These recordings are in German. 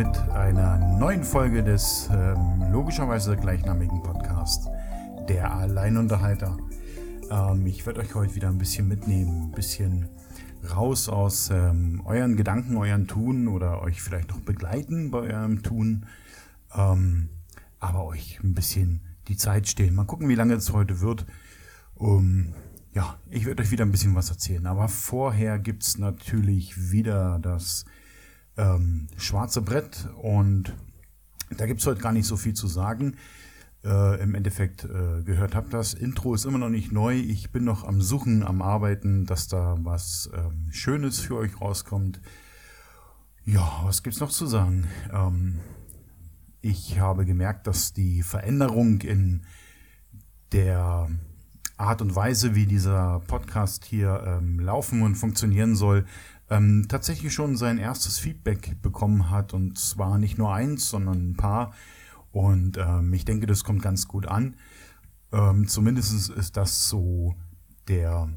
mit einer neuen Folge des ähm, logischerweise gleichnamigen Podcasts, der Alleinunterhalter. Ähm, ich werde euch heute wieder ein bisschen mitnehmen, ein bisschen raus aus ähm, euren Gedanken, euren Tun oder euch vielleicht noch begleiten bei eurem Tun, ähm, aber euch ein bisschen die Zeit stehlen. Mal gucken, wie lange es heute wird. Um, ja, ich werde euch wieder ein bisschen was erzählen. Aber vorher gibt's natürlich wieder das ähm, schwarze Brett und da gibt's heute gar nicht so viel zu sagen. Äh, Im Endeffekt äh, gehört habt das. Intro ist immer noch nicht neu. Ich bin noch am Suchen, am Arbeiten, dass da was ähm, Schönes für euch rauskommt. Ja, was gibt's noch zu sagen? Ähm, ich habe gemerkt, dass die Veränderung in der Art und Weise, wie dieser Podcast hier ähm, laufen und funktionieren soll, ähm, tatsächlich schon sein erstes Feedback bekommen hat. Und zwar nicht nur eins, sondern ein paar. Und ähm, ich denke, das kommt ganz gut an. Ähm, zumindest ist das so der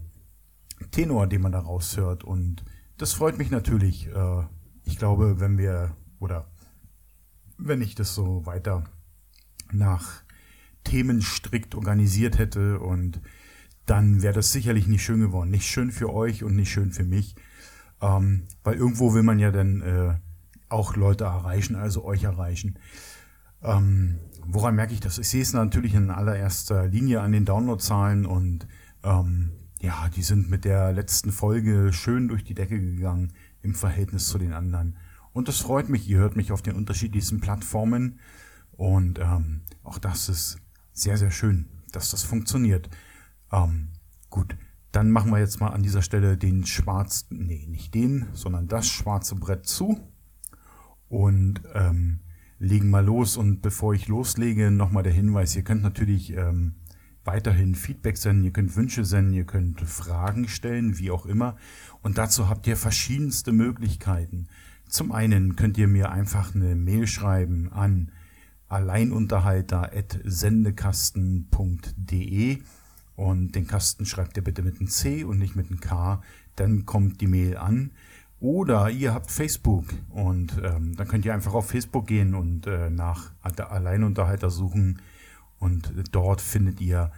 Tenor, den man da raushört. Und das freut mich natürlich. Äh, ich glaube, wenn wir, oder wenn ich das so weiter nach Themen strikt organisiert hätte und dann wäre das sicherlich nicht schön geworden. Nicht schön für euch und nicht schön für mich. Ähm, weil irgendwo will man ja dann äh, auch Leute erreichen, also euch erreichen. Ähm, woran merke ich das? Ich sehe es natürlich in allererster Linie an den Downloadzahlen und ähm, ja, die sind mit der letzten Folge schön durch die Decke gegangen im Verhältnis zu den anderen. Und das freut mich. Ihr hört mich auf den unterschiedlichsten Plattformen und ähm, auch das ist sehr, sehr schön, dass das funktioniert. Ähm, gut, dann machen wir jetzt mal an dieser Stelle den schwarzen, nee, nicht den, sondern das schwarze Brett zu und ähm, legen mal los. Und bevor ich loslege, nochmal der Hinweis, ihr könnt natürlich ähm, weiterhin Feedback senden, ihr könnt Wünsche senden, ihr könnt Fragen stellen, wie auch immer. Und dazu habt ihr verschiedenste Möglichkeiten. Zum einen könnt ihr mir einfach eine Mail schreiben an alleinunterhalter.sendekasten.de und den Kasten schreibt ihr bitte mit einem C und nicht mit einem K, dann kommt die Mail an. Oder ihr habt Facebook. Und ähm, dann könnt ihr einfach auf Facebook gehen und äh, nach Alleinunterhalter suchen. Und dort findet ihr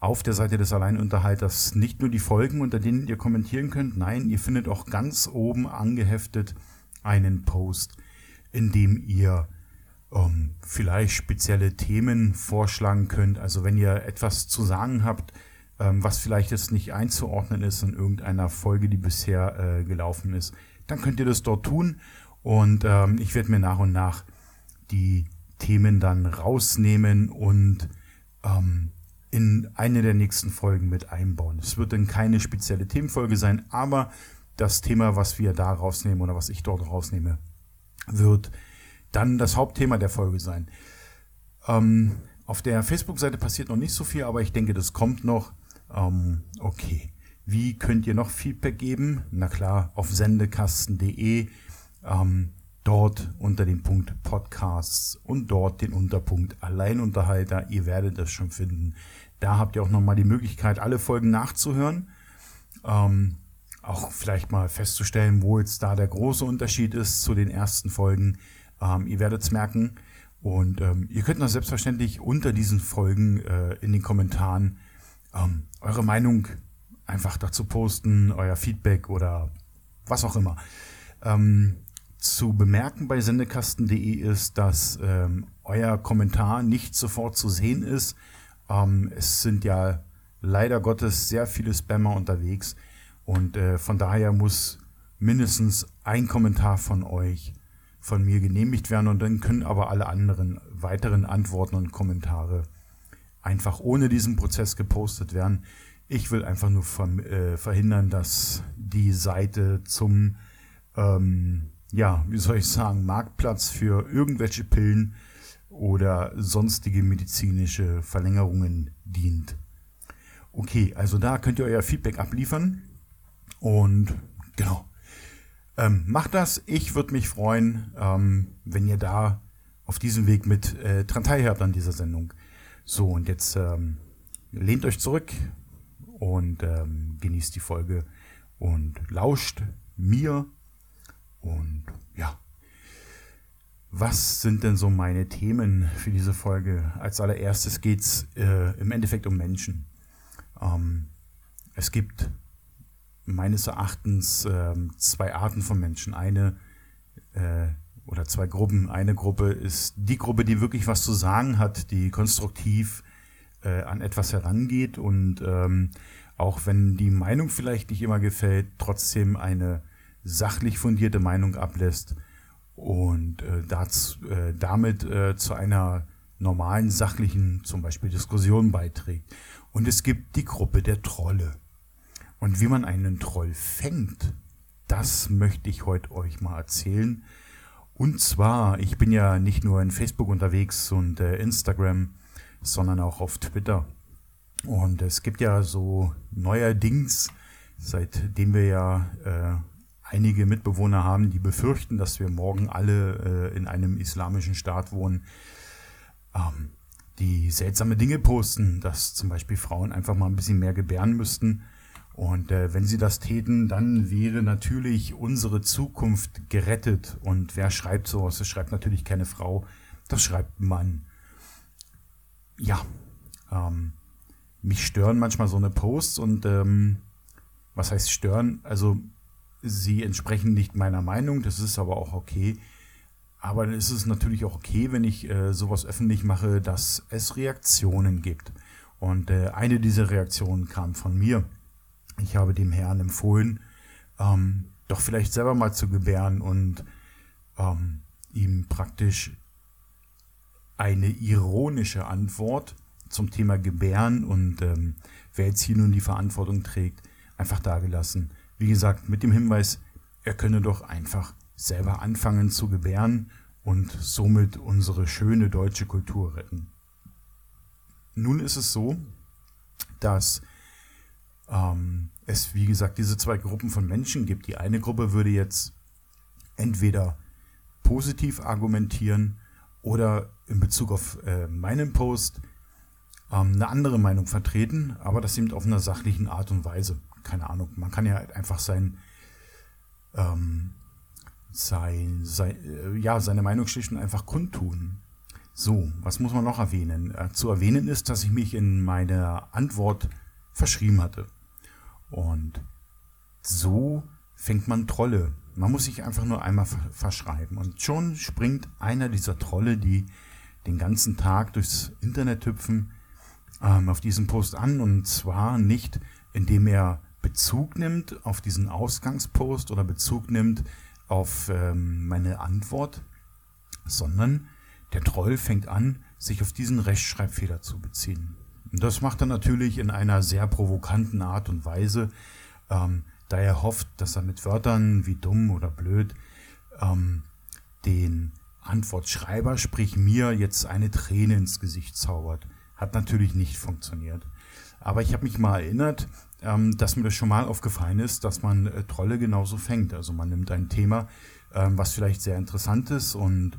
auf der Seite des Alleinunterhalters nicht nur die Folgen, unter denen ihr kommentieren könnt, nein, ihr findet auch ganz oben angeheftet einen Post, in dem ihr ähm, vielleicht spezielle Themen vorschlagen könnt. Also wenn ihr etwas zu sagen habt, ähm, was vielleicht jetzt nicht einzuordnen ist in irgendeiner Folge, die bisher äh, gelaufen ist, dann könnt ihr das dort tun. Und ähm, ich werde mir nach und nach die Themen dann rausnehmen und ähm, in eine der nächsten Folgen mit einbauen. Es wird dann keine spezielle Themenfolge sein, aber das Thema, was wir da rausnehmen oder was ich dort rausnehme, wird dann das Hauptthema der Folge sein. Ähm, auf der Facebook-Seite passiert noch nicht so viel, aber ich denke, das kommt noch. Ähm, okay. Wie könnt ihr noch Feedback geben? Na klar, auf sendekasten.de, ähm, dort unter dem Punkt Podcasts und dort den Unterpunkt Alleinunterhalter. Ihr werdet das schon finden. Da habt ihr auch nochmal die Möglichkeit, alle Folgen nachzuhören. Ähm, auch vielleicht mal festzustellen, wo jetzt da der große Unterschied ist zu den ersten Folgen. Ähm, ihr werdet es merken. Und ähm, ihr könnt noch selbstverständlich unter diesen Folgen äh, in den Kommentaren ähm, eure Meinung einfach dazu posten, euer Feedback oder was auch immer. Ähm, zu bemerken bei sendekasten.de ist, dass ähm, euer Kommentar nicht sofort zu sehen ist. Ähm, es sind ja leider Gottes sehr viele Spammer unterwegs und äh, von daher muss mindestens ein Kommentar von euch von mir genehmigt werden und dann können aber alle anderen weiteren Antworten und Kommentare einfach ohne diesen Prozess gepostet werden. Ich will einfach nur äh, verhindern, dass die Seite zum, ähm, ja, wie soll ich sagen, Marktplatz für irgendwelche Pillen oder sonstige medizinische Verlängerungen dient. Okay, also da könnt ihr euer Feedback abliefern und genau, ähm, macht das. Ich würde mich freuen, ähm, wenn ihr da auf diesem Weg mit äh, dran teilhabt an dieser Sendung. So, und jetzt ähm, lehnt euch zurück und ähm, genießt die Folge und lauscht mir Und ja, was sind denn so meine Themen für diese Folge? Als allererstes geht es äh, im Endeffekt um Menschen. Ähm, es gibt meines Erachtens äh, zwei Arten von Menschen. Eine äh, oder zwei Gruppen. Eine Gruppe ist die Gruppe, die wirklich was zu sagen hat, die konstruktiv äh, an etwas herangeht und ähm, auch wenn die Meinung vielleicht nicht immer gefällt, trotzdem eine sachlich fundierte Meinung ablässt und äh, dazu, äh, damit äh, zu einer normalen sachlichen zum Beispiel Diskussion beiträgt. Und es gibt die Gruppe der Trolle. Und wie man einen Troll fängt, das möchte ich heute euch mal erzählen. Und zwar, ich bin ja nicht nur in Facebook unterwegs und äh, Instagram, sondern auch auf Twitter. Und es gibt ja so neuerdings, seitdem wir ja äh, einige Mitbewohner haben, die befürchten, dass wir morgen alle äh, in einem islamischen Staat wohnen, ähm, die seltsame Dinge posten, dass zum Beispiel Frauen einfach mal ein bisschen mehr gebären müssten. Und äh, wenn sie das täten, dann wäre natürlich unsere Zukunft gerettet. Und wer schreibt sowas? Das schreibt natürlich keine Frau, das schreibt ein Mann. Ja, ähm, mich stören manchmal so eine Posts und ähm, was heißt stören? Also sie entsprechen nicht meiner Meinung, das ist aber auch okay. Aber dann ist es natürlich auch okay, wenn ich äh, sowas öffentlich mache, dass es Reaktionen gibt. Und äh, eine dieser Reaktionen kam von mir. Ich habe dem Herrn empfohlen, ähm, doch vielleicht selber mal zu gebären und ähm, ihm praktisch eine ironische Antwort zum Thema Gebären und ähm, wer jetzt hier nun die Verantwortung trägt, einfach dagelassen. Wie gesagt, mit dem Hinweis, er könne doch einfach selber anfangen zu gebären und somit unsere schöne deutsche Kultur retten. Nun ist es so, dass ähm, es, wie gesagt, diese zwei Gruppen von Menschen gibt. Die eine Gruppe würde jetzt entweder positiv argumentieren oder in Bezug auf äh, meinen Post ähm, eine andere Meinung vertreten, aber das eben auf einer sachlichen Art und Weise keine Ahnung, man kann ja einfach sein, ähm, sein, sein äh, ja, seine Meinung schlicht und einfach kundtun. So, was muss man noch erwähnen? Äh, zu erwähnen ist, dass ich mich in meiner Antwort verschrieben hatte. Und so fängt man Trolle. Man muss sich einfach nur einmal verschreiben. Und schon springt einer dieser Trolle, die den ganzen Tag durchs Internet hüpfen, ähm, auf diesen Post an. Und zwar nicht, indem er Bezug nimmt auf diesen Ausgangspost oder Bezug nimmt auf ähm, meine Antwort, sondern der Troll fängt an, sich auf diesen Rechtschreibfehler zu beziehen. Das macht er natürlich in einer sehr provokanten Art und Weise, ähm, da er hofft, dass er mit Wörtern wie dumm oder blöd ähm, den Antwortschreiber, sprich mir, jetzt eine Träne ins Gesicht zaubert. Hat natürlich nicht funktioniert. Aber ich habe mich mal erinnert, ähm, dass mir das schon mal aufgefallen ist, dass man äh, Trolle genauso fängt. Also man nimmt ein Thema, ähm, was vielleicht sehr interessant ist und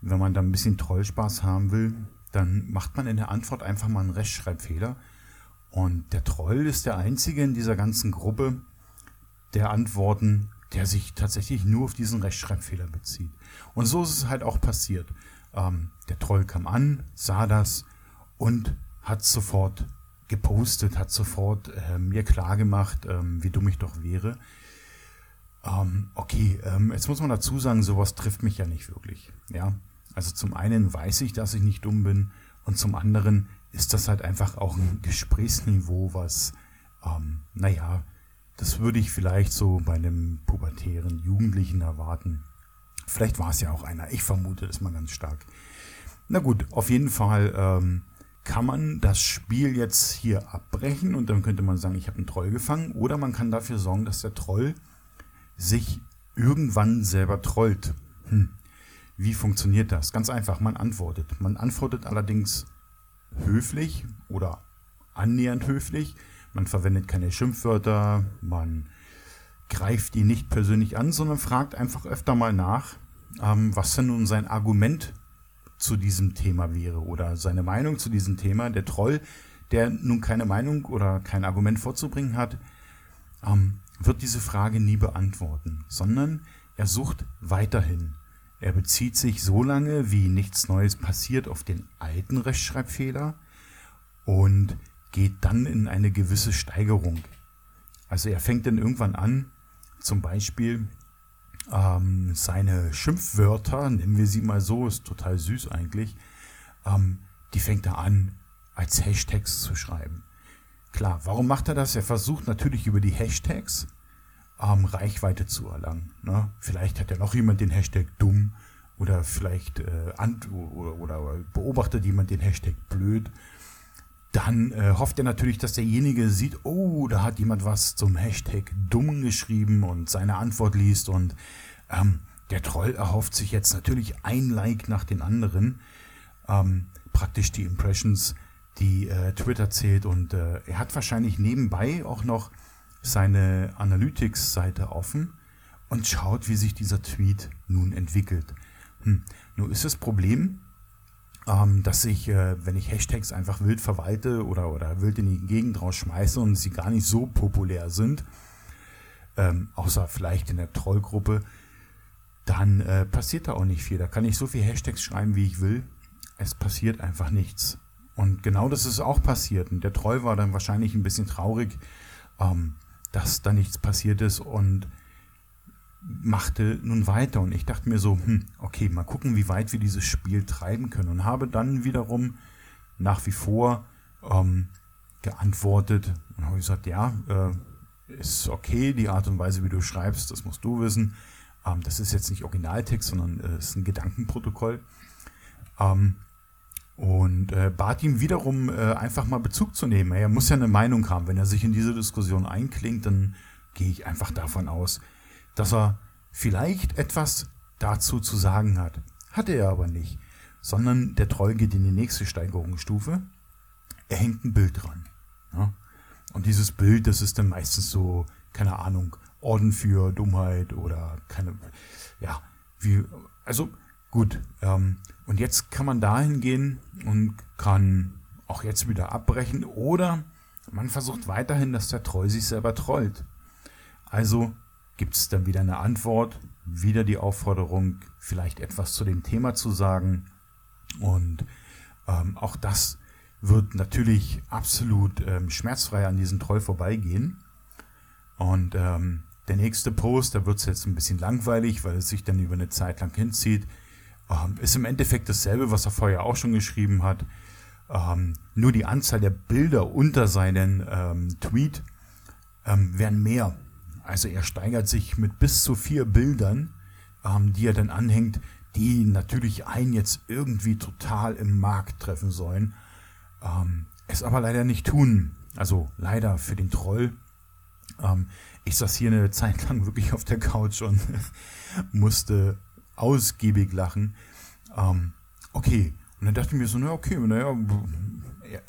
wenn man da ein bisschen Trollspaß haben will, dann macht man in der Antwort einfach mal einen Rechtschreibfehler. Und der Troll ist der einzige in dieser ganzen Gruppe der Antworten, der sich tatsächlich nur auf diesen Rechtschreibfehler bezieht. Und so ist es halt auch passiert. Ähm, der Troll kam an, sah das und hat sofort gepostet, hat sofort äh, mir klargemacht, ähm, wie dumm ich doch wäre. Ähm, okay, ähm, jetzt muss man dazu sagen, sowas trifft mich ja nicht wirklich. Ja, also zum einen weiß ich, dass ich nicht dumm bin und zum anderen ist das halt einfach auch ein Gesprächsniveau, was, ähm, naja, das würde ich vielleicht so bei einem pubertären Jugendlichen erwarten. Vielleicht war es ja auch einer. Ich vermute das mal ganz stark. Na gut, auf jeden Fall ähm, kann man das Spiel jetzt hier abbrechen und dann könnte man sagen, ich habe einen Troll gefangen. Oder man kann dafür sorgen, dass der Troll sich irgendwann selber trollt. Hm. Wie funktioniert das? Ganz einfach, man antwortet. Man antwortet allerdings höflich oder annähernd höflich. Man verwendet keine Schimpfwörter, man greift ihn nicht persönlich an, sondern fragt einfach öfter mal nach, ähm, was denn nun sein Argument zu diesem Thema wäre oder seine Meinung zu diesem Thema. Der Troll, der nun keine Meinung oder kein Argument vorzubringen hat, ähm, wird diese Frage nie beantworten, sondern er sucht weiterhin. Er bezieht sich so lange, wie nichts Neues passiert, auf den alten Rechtschreibfehler und geht dann in eine gewisse Steigerung. Also er fängt dann irgendwann an, zum Beispiel ähm, seine Schimpfwörter, nennen wir sie mal so, ist total süß eigentlich, ähm, die fängt er an, als Hashtags zu schreiben. Klar, warum macht er das? Er versucht natürlich über die Hashtags ähm, Reichweite zu erlangen. Ne? Vielleicht hat ja noch jemand den Hashtag dumm oder vielleicht äh, oder, oder, beobachtet jemand den Hashtag blöd. Dann äh, hofft er natürlich, dass derjenige sieht, oh, da hat jemand was zum Hashtag dumm geschrieben und seine Antwort liest und ähm, der Troll erhofft sich jetzt natürlich ein Like nach den anderen. Ähm, praktisch die Impressions, die äh, Twitter zählt und äh, er hat wahrscheinlich nebenbei auch noch seine Analytics-Seite offen und schaut, wie sich dieser Tweet nun entwickelt. Hm. Nun ist das Problem, ähm, dass ich, äh, wenn ich Hashtags einfach wild verwalte oder, oder wild in die Gegend rausschmeiße und sie gar nicht so populär sind, ähm, außer vielleicht in der Trollgruppe, dann äh, passiert da auch nicht viel. Da kann ich so viel Hashtags schreiben, wie ich will. Es passiert einfach nichts. Und genau das ist auch passiert. Und der Troll war dann wahrscheinlich ein bisschen traurig, ähm, dass da nichts passiert ist und machte nun weiter. Und ich dachte mir so, hm, okay, mal gucken, wie weit wir dieses Spiel treiben können. Und habe dann wiederum nach wie vor ähm, geantwortet und habe gesagt, ja, äh, ist okay, die Art und Weise, wie du schreibst, das musst du wissen. Ähm, das ist jetzt nicht Originaltext, sondern äh, ist ein Gedankenprotokoll. Ähm, und äh, bat ihm wiederum äh, einfach mal Bezug zu nehmen. Er muss ja eine Meinung haben. Wenn er sich in diese Diskussion einklingt, dann gehe ich einfach davon aus, dass er vielleicht etwas dazu zu sagen hat. Hatte er aber nicht, sondern der Troll geht in die nächste Steigerungsstufe. Er hängt ein Bild dran. Ja? Und dieses Bild, das ist dann meistens so, keine Ahnung, Orden für Dummheit oder keine, ja, wie, also gut. Ähm, und jetzt kann man dahin gehen und kann auch jetzt wieder abbrechen oder man versucht weiterhin, dass der Troll sich selber trollt. Also gibt es dann wieder eine Antwort, wieder die Aufforderung, vielleicht etwas zu dem Thema zu sagen. Und ähm, auch das wird natürlich absolut ähm, schmerzfrei an diesen Troll vorbeigehen. Und ähm, der nächste Post, da wird es jetzt ein bisschen langweilig, weil es sich dann über eine Zeit lang hinzieht, ähm, ist im Endeffekt dasselbe, was er vorher auch schon geschrieben hat. Ähm, nur die Anzahl der Bilder unter seinen ähm, Tweet ähm, werden mehr. Also er steigert sich mit bis zu vier Bildern, ähm, die er dann anhängt, die natürlich einen jetzt irgendwie total im Markt treffen sollen. Ähm, es aber leider nicht tun. Also leider für den Troll. Ich saß hier eine Zeit lang wirklich auf der Couch und musste ausgiebig lachen. Ähm, okay. Und dann dachte ich mir so, na okay, naja, er,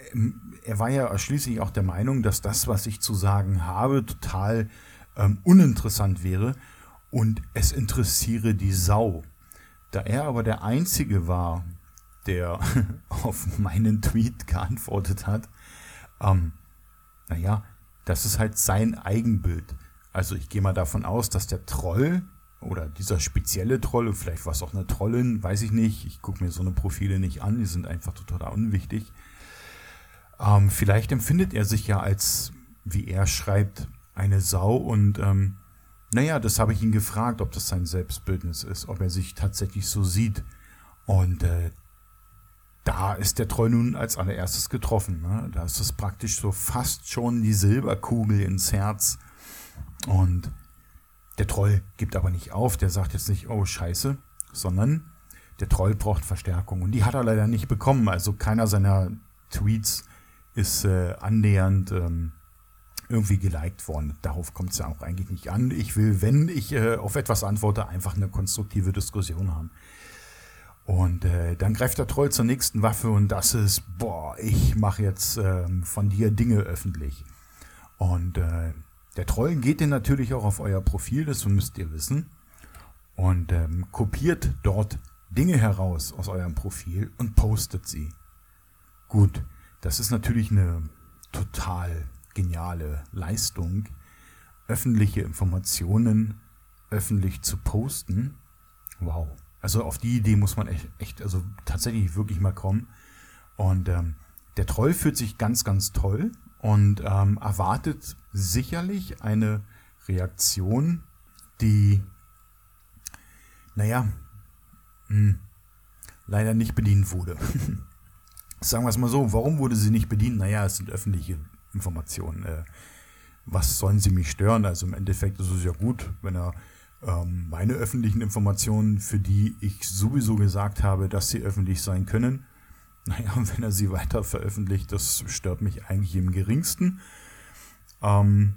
er war ja schließlich auch der Meinung, dass das, was ich zu sagen habe, total ähm, uninteressant wäre und es interessiere die Sau. Da er aber der Einzige war, der auf meinen Tweet geantwortet hat, ähm, naja, das ist halt sein Eigenbild. Also ich gehe mal davon aus, dass der Troll oder dieser spezielle Troll, und vielleicht war es auch eine Trollin, weiß ich nicht, ich gucke mir so eine Profile nicht an, die sind einfach total unwichtig. Ähm, vielleicht empfindet er sich ja als, wie er schreibt, eine Sau und ähm, naja, das habe ich ihn gefragt, ob das sein Selbstbildnis ist, ob er sich tatsächlich so sieht. Und äh, da ist der Troll nun als allererstes getroffen. Ne? Da ist es praktisch so fast schon die Silberkugel ins Herz. Und der Troll gibt aber nicht auf, der sagt jetzt nicht, oh scheiße, sondern der Troll braucht Verstärkung. Und die hat er leider nicht bekommen. Also keiner seiner Tweets ist äh, annähernd ähm, irgendwie geliked worden. Darauf kommt es ja auch eigentlich nicht an. Ich will, wenn ich äh, auf etwas antworte, einfach eine konstruktive Diskussion haben. Und äh, dann greift der Troll zur nächsten Waffe und das ist, boah, ich mache jetzt ähm, von dir Dinge öffentlich. Und äh, der Troll geht dann natürlich auch auf euer Profil, das müsst ihr wissen, und ähm, kopiert dort Dinge heraus aus eurem Profil und postet sie. Gut, das ist natürlich eine total geniale Leistung, öffentliche Informationen öffentlich zu posten. Wow. Also auf die Idee muss man echt, echt also tatsächlich wirklich mal kommen. Und ähm, der Troll fühlt sich ganz, ganz toll und ähm, erwartet sicherlich eine Reaktion, die, naja, mh, hm, leider nicht bedient wurde. Sagen wir es mal so, warum wurde sie nicht bedient? Naja, es sind öffentliche Informationen. Äh, was sollen sie mich stören? Also im Endeffekt ist es ja gut, wenn er ähm, meine öffentlichen Informationen, für die ich sowieso gesagt habe, dass sie öffentlich sein können, naja, wenn er sie weiter veröffentlicht, das stört mich eigentlich im geringsten. Ähm,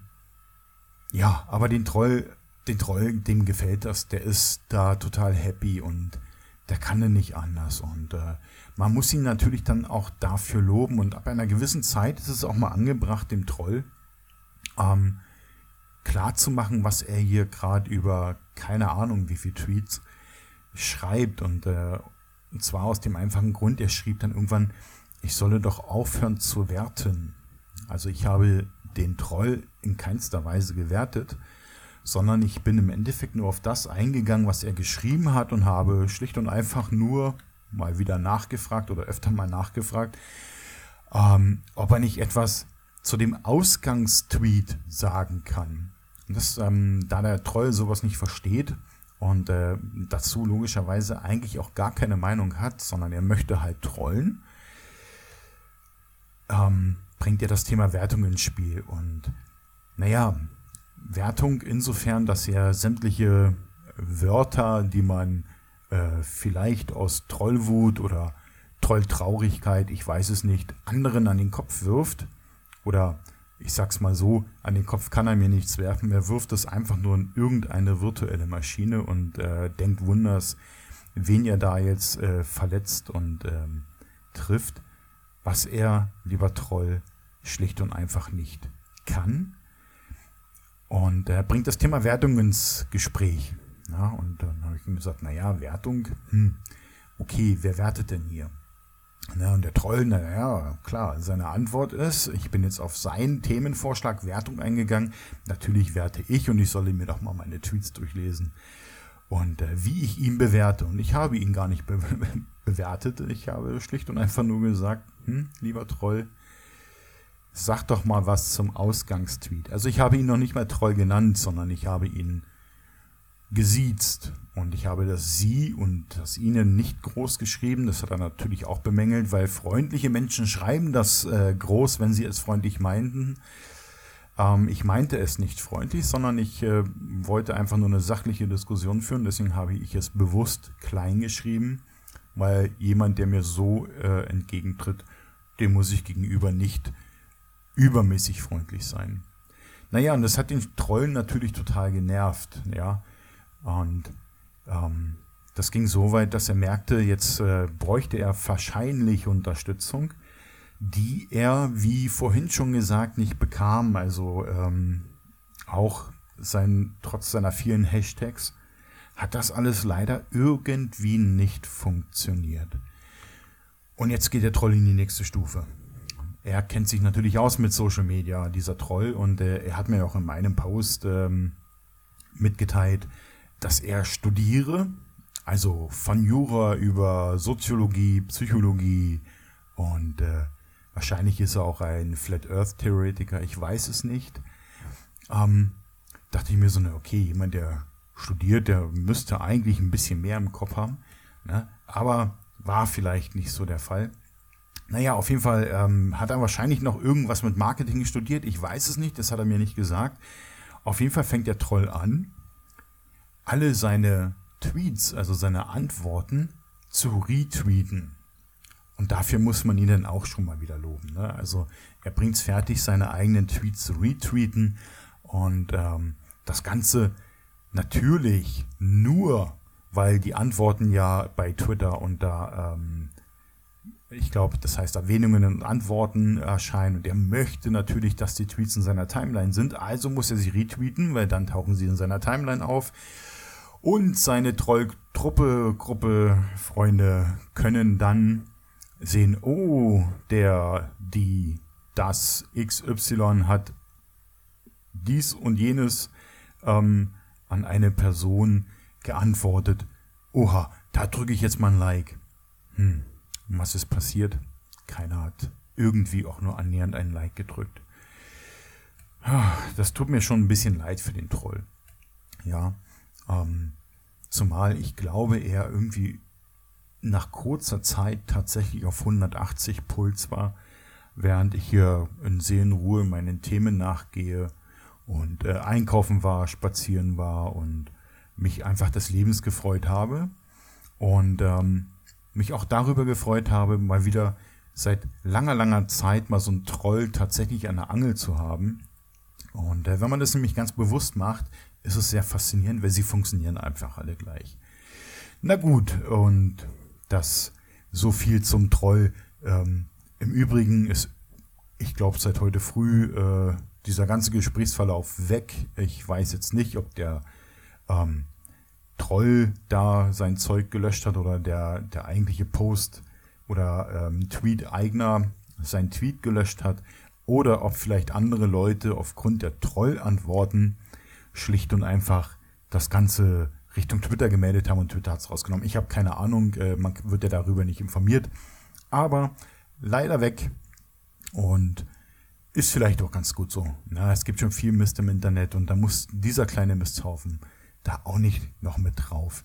ja, aber den Troll, den Troll, dem gefällt das, der ist da total happy und der kann denn nicht anders. Und äh, man muss ihn natürlich dann auch dafür loben. Und ab einer gewissen Zeit ist es auch mal angebracht, dem Troll ähm, klar was er hier gerade über keine Ahnung wie viele Tweets schreibt. Und, äh, und zwar aus dem einfachen Grund, er schrieb dann irgendwann, ich solle doch aufhören zu werten. Also ich habe den Troll in keinster Weise gewertet, sondern ich bin im Endeffekt nur auf das eingegangen, was er geschrieben hat und habe schlicht und einfach nur mal wieder nachgefragt oder öfter mal nachgefragt, ähm, ob er nicht etwas zu dem Ausgangstweet sagen kann. Das, ähm, da der Troll sowas nicht versteht und äh, dazu logischerweise eigentlich auch gar keine Meinung hat, sondern er möchte halt trollen, ähm, bringt er das Thema Wertung ins Spiel. Und naja, Wertung insofern, dass er sämtliche Wörter, die man äh, vielleicht aus Trollwut oder Trolltraurigkeit, ich weiß es nicht, anderen an den Kopf wirft oder ich sag's mal so, an den Kopf kann er mir nichts werfen. Er wirft es einfach nur in irgendeine virtuelle Maschine und äh, denkt wunders, wen er da jetzt äh, verletzt und ähm, trifft, was er, lieber Troll, schlicht und einfach nicht kann. Und er bringt das Thema Wertung ins Gespräch. Ja, und dann habe ich ihm gesagt, naja, Wertung, hm, okay, wer wertet denn hier? Na, und der Troll, naja, klar, seine Antwort ist, ich bin jetzt auf seinen Themenvorschlag Wertung eingegangen. Natürlich werte ich und ich solle mir doch mal meine Tweets durchlesen. Und äh, wie ich ihn bewerte. Und ich habe ihn gar nicht be bewertet. Ich habe schlicht und einfach nur gesagt, hm, lieber Troll, sag doch mal was zum Ausgangstweet. Also ich habe ihn noch nicht mal Troll genannt, sondern ich habe ihn gesiezt. Und ich habe das Sie und das Ihnen nicht groß geschrieben. Das hat er natürlich auch bemängelt, weil freundliche Menschen schreiben das äh, groß, wenn sie es freundlich meinten. Ähm, ich meinte es nicht freundlich, sondern ich äh, wollte einfach nur eine sachliche Diskussion führen. Deswegen habe ich es bewusst klein geschrieben, weil jemand, der mir so äh, entgegentritt, dem muss ich gegenüber nicht übermäßig freundlich sein. Naja, und das hat den Trollen natürlich total genervt, ja. Und ähm, das ging so weit, dass er merkte, jetzt äh, bräuchte er wahrscheinlich Unterstützung, die er, wie vorhin schon gesagt, nicht bekam. Also ähm, auch sein, trotz seiner vielen Hashtags hat das alles leider irgendwie nicht funktioniert. Und jetzt geht der Troll in die nächste Stufe. Er kennt sich natürlich aus mit Social Media, dieser Troll, und äh, er hat mir auch in meinem Post ähm, mitgeteilt, dass er studiere, also von Jura über Soziologie, Psychologie und äh, wahrscheinlich ist er auch ein Flat Earth Theoretiker, ich weiß es nicht. Ähm, dachte ich mir so, okay, jemand, der studiert, der müsste eigentlich ein bisschen mehr im Kopf haben, ne? aber war vielleicht nicht so der Fall. Naja, auf jeden Fall ähm, hat er wahrscheinlich noch irgendwas mit Marketing studiert. Ich weiß es nicht, das hat er mir nicht gesagt. Auf jeden Fall fängt der Troll an alle seine Tweets, also seine Antworten, zu retweeten. Und dafür muss man ihn dann auch schon mal wieder loben. Ne? Also er bringt es fertig, seine eigenen Tweets zu retweeten. Und ähm, das Ganze natürlich nur, weil die Antworten ja bei Twitter unter, ähm, ich glaube, das heißt Erwähnungen und Antworten erscheinen. Und er möchte natürlich, dass die Tweets in seiner Timeline sind. Also muss er sie retweeten, weil dann tauchen sie in seiner Timeline auf. Und seine Trolltruppe, Gruppe, Freunde können dann sehen, oh, der, die, das XY hat dies und jenes ähm, an eine Person geantwortet, oha, da drücke ich jetzt mal ein Like. Hm, was ist passiert? Keiner hat irgendwie auch nur annähernd ein Like gedrückt. Das tut mir schon ein bisschen leid für den Troll. Ja, ähm, zumal ich glaube, er irgendwie nach kurzer Zeit tatsächlich auf 180 Puls war, während ich hier in Seelenruhe meinen Themen nachgehe und äh, einkaufen war, spazieren war und mich einfach des Lebens gefreut habe und ähm, mich auch darüber gefreut habe, mal wieder seit langer, langer Zeit mal so ein Troll tatsächlich an der Angel zu haben. Und äh, wenn man das nämlich ganz bewusst macht, ist es sehr faszinierend, weil sie funktionieren einfach alle gleich. Na gut, und das so viel zum Troll. Ähm, Im Übrigen ist, ich glaube, seit heute früh äh, dieser ganze Gesprächsverlauf weg. Ich weiß jetzt nicht, ob der ähm, Troll da sein Zeug gelöscht hat oder der, der eigentliche Post oder ähm, Tweet-Eigner sein Tweet gelöscht hat oder ob vielleicht andere Leute aufgrund der Troll-Antworten schlicht und einfach das Ganze Richtung Twitter gemeldet haben und Twitter hat es rausgenommen. Ich habe keine Ahnung, äh, man wird ja darüber nicht informiert, aber leider weg und ist vielleicht auch ganz gut so. Na, es gibt schon viel Mist im Internet und da muss dieser kleine Misthaufen da auch nicht noch mit drauf.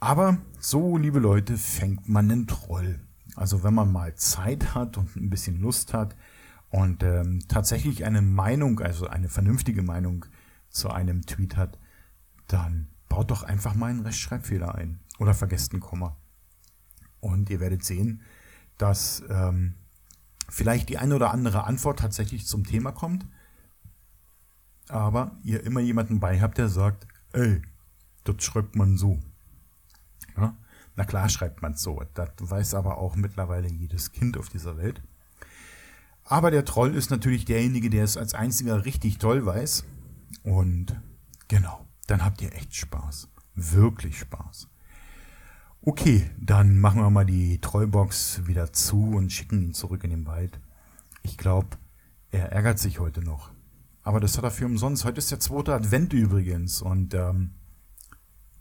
Aber so, liebe Leute, fängt man einen Troll. Also wenn man mal Zeit hat und ein bisschen Lust hat und ähm, tatsächlich eine Meinung, also eine vernünftige Meinung zu einem Tweet hat, dann baut doch einfach mal einen Rechtschreibfehler ein oder vergesst ein Komma. Und ihr werdet sehen, dass ähm, vielleicht die eine oder andere Antwort tatsächlich zum Thema kommt, aber ihr immer jemanden bei habt, der sagt, ey, das schreibt man so. Ja? Na klar schreibt man so, das weiß aber auch mittlerweile jedes Kind auf dieser Welt. Aber der Troll ist natürlich derjenige, der es als einziger richtig toll weiß. Und genau, dann habt ihr echt Spaß. Wirklich Spaß. Okay, dann machen wir mal die Trollbox wieder zu und schicken ihn zurück in den Wald. Ich glaube, er ärgert sich heute noch. Aber das hat er für umsonst. Heute ist der zweite Advent übrigens. Und ähm,